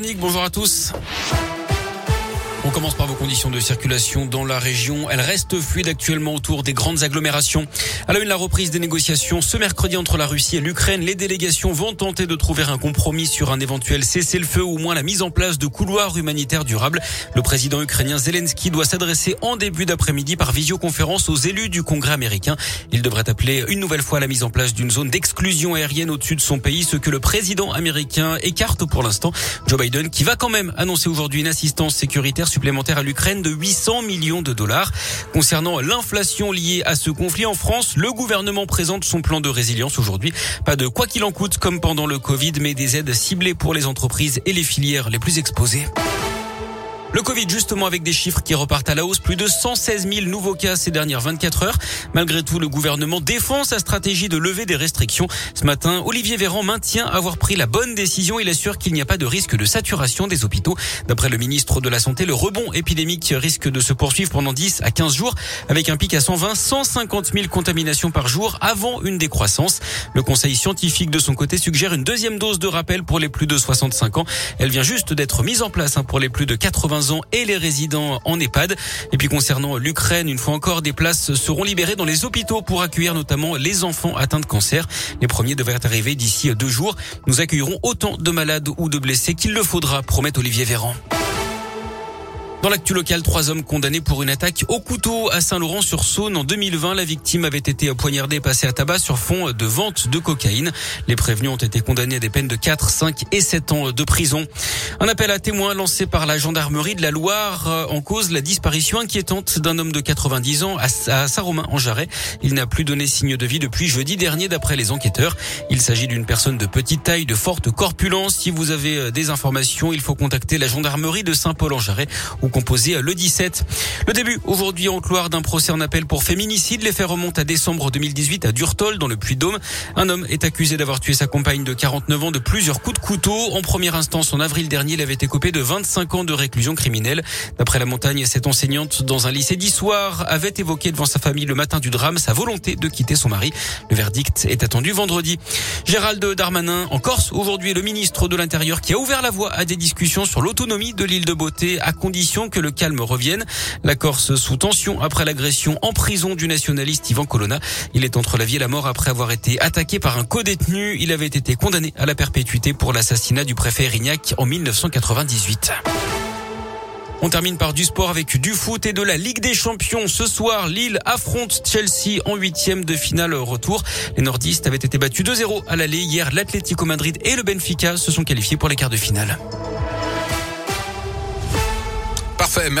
Bonjour à tous. On commence par vos conditions de circulation dans la région. Elles restent fluides actuellement autour des grandes agglomérations. À la une, la reprise des négociations ce mercredi entre la Russie et l'Ukraine. Les délégations vont tenter de trouver un compromis sur un éventuel cessez-le-feu ou au moins la mise en place de couloirs humanitaires durables. Le président ukrainien Zelensky doit s'adresser en début d'après-midi par visioconférence aux élus du Congrès américain. Il devrait appeler une nouvelle fois la mise en place d'une zone d'exclusion aérienne au-dessus de son pays, ce que le président américain écarte pour l'instant. Joe Biden qui va quand même annoncer aujourd'hui une assistance sécuritaire supplémentaire à l'Ukraine de 800 millions de dollars. Concernant l'inflation liée à ce conflit en France, le gouvernement présente son plan de résilience aujourd'hui. Pas de quoi qu'il en coûte comme pendant le Covid, mais des aides ciblées pour les entreprises et les filières les plus exposées. Le Covid, justement, avec des chiffres qui repartent à la hausse, plus de 116 000 nouveaux cas ces dernières 24 heures. Malgré tout, le gouvernement défend sa stratégie de lever des restrictions. Ce matin, Olivier Véran maintient avoir pris la bonne décision. Il assure qu'il n'y a pas de risque de saturation des hôpitaux. D'après le ministre de la Santé, le rebond épidémique risque de se poursuivre pendant 10 à 15 jours, avec un pic à 120, 150 000 contaminations par jour avant une décroissance. Le conseil scientifique, de son côté, suggère une deuxième dose de rappel pour les plus de 65 ans. Elle vient juste d'être mise en place hein, pour les plus de 80 ans et les résidents en EHPAD. Et puis concernant l'Ukraine, une fois encore, des places seront libérées dans les hôpitaux pour accueillir notamment les enfants atteints de cancer. Les premiers devraient arriver d'ici deux jours. Nous accueillerons autant de malades ou de blessés qu'il le faudra, promet Olivier Véran. Dans l'actu local, trois hommes condamnés pour une attaque au couteau à Saint-Laurent-sur-Saône. En 2020, la victime avait été poignardée et passée à tabac sur fond de vente de cocaïne. Les prévenus ont été condamnés à des peines de 4, 5 et 7 ans de prison. Un appel à témoins lancé par la gendarmerie de la Loire euh, en cause la disparition inquiétante d'un homme de 90 ans à Saint-Romain-en-Jarret. Il n'a plus donné signe de vie depuis jeudi dernier d'après les enquêteurs. Il s'agit d'une personne de petite taille, de forte corpulence. Si vous avez euh, des informations, il faut contacter la gendarmerie de Saint-Paul-en-Jarret composé le 17. Le début aujourd'hui en Loire d'un procès en appel pour féminicide. Les faits remontent à décembre 2018 à Durtol dans le Puy-de-Dôme. Un homme est accusé d'avoir tué sa compagne de 49 ans de plusieurs coups de couteau. En première instance, en avril dernier, il avait été coupé de 25 ans de réclusion criminelle. D'après la montagne, cette enseignante dans un lycée d'histoire avait évoqué devant sa famille le matin du drame sa volonté de quitter son mari. Le verdict est attendu vendredi. Gérald Darmanin en Corse, aujourd'hui le ministre de l'Intérieur qui a ouvert la voie à des discussions sur l'autonomie de l'île de Beauté à condition que le calme revienne. La Corse sous tension après l'agression en prison du nationaliste Ivan Colonna. Il est entre la vie et la mort après avoir été attaqué par un co-détenu. Il avait été condamné à la perpétuité pour l'assassinat du préfet Erignac en 1998. On termine par du sport avec du foot et de la Ligue des Champions. Ce soir, Lille affronte Chelsea en huitième de finale retour. Les nordistes avaient été battus 2-0 à l'aller. Hier, l'Atlético Madrid et le Benfica se sont qualifiés pour les quarts de finale. Parfait. Merci.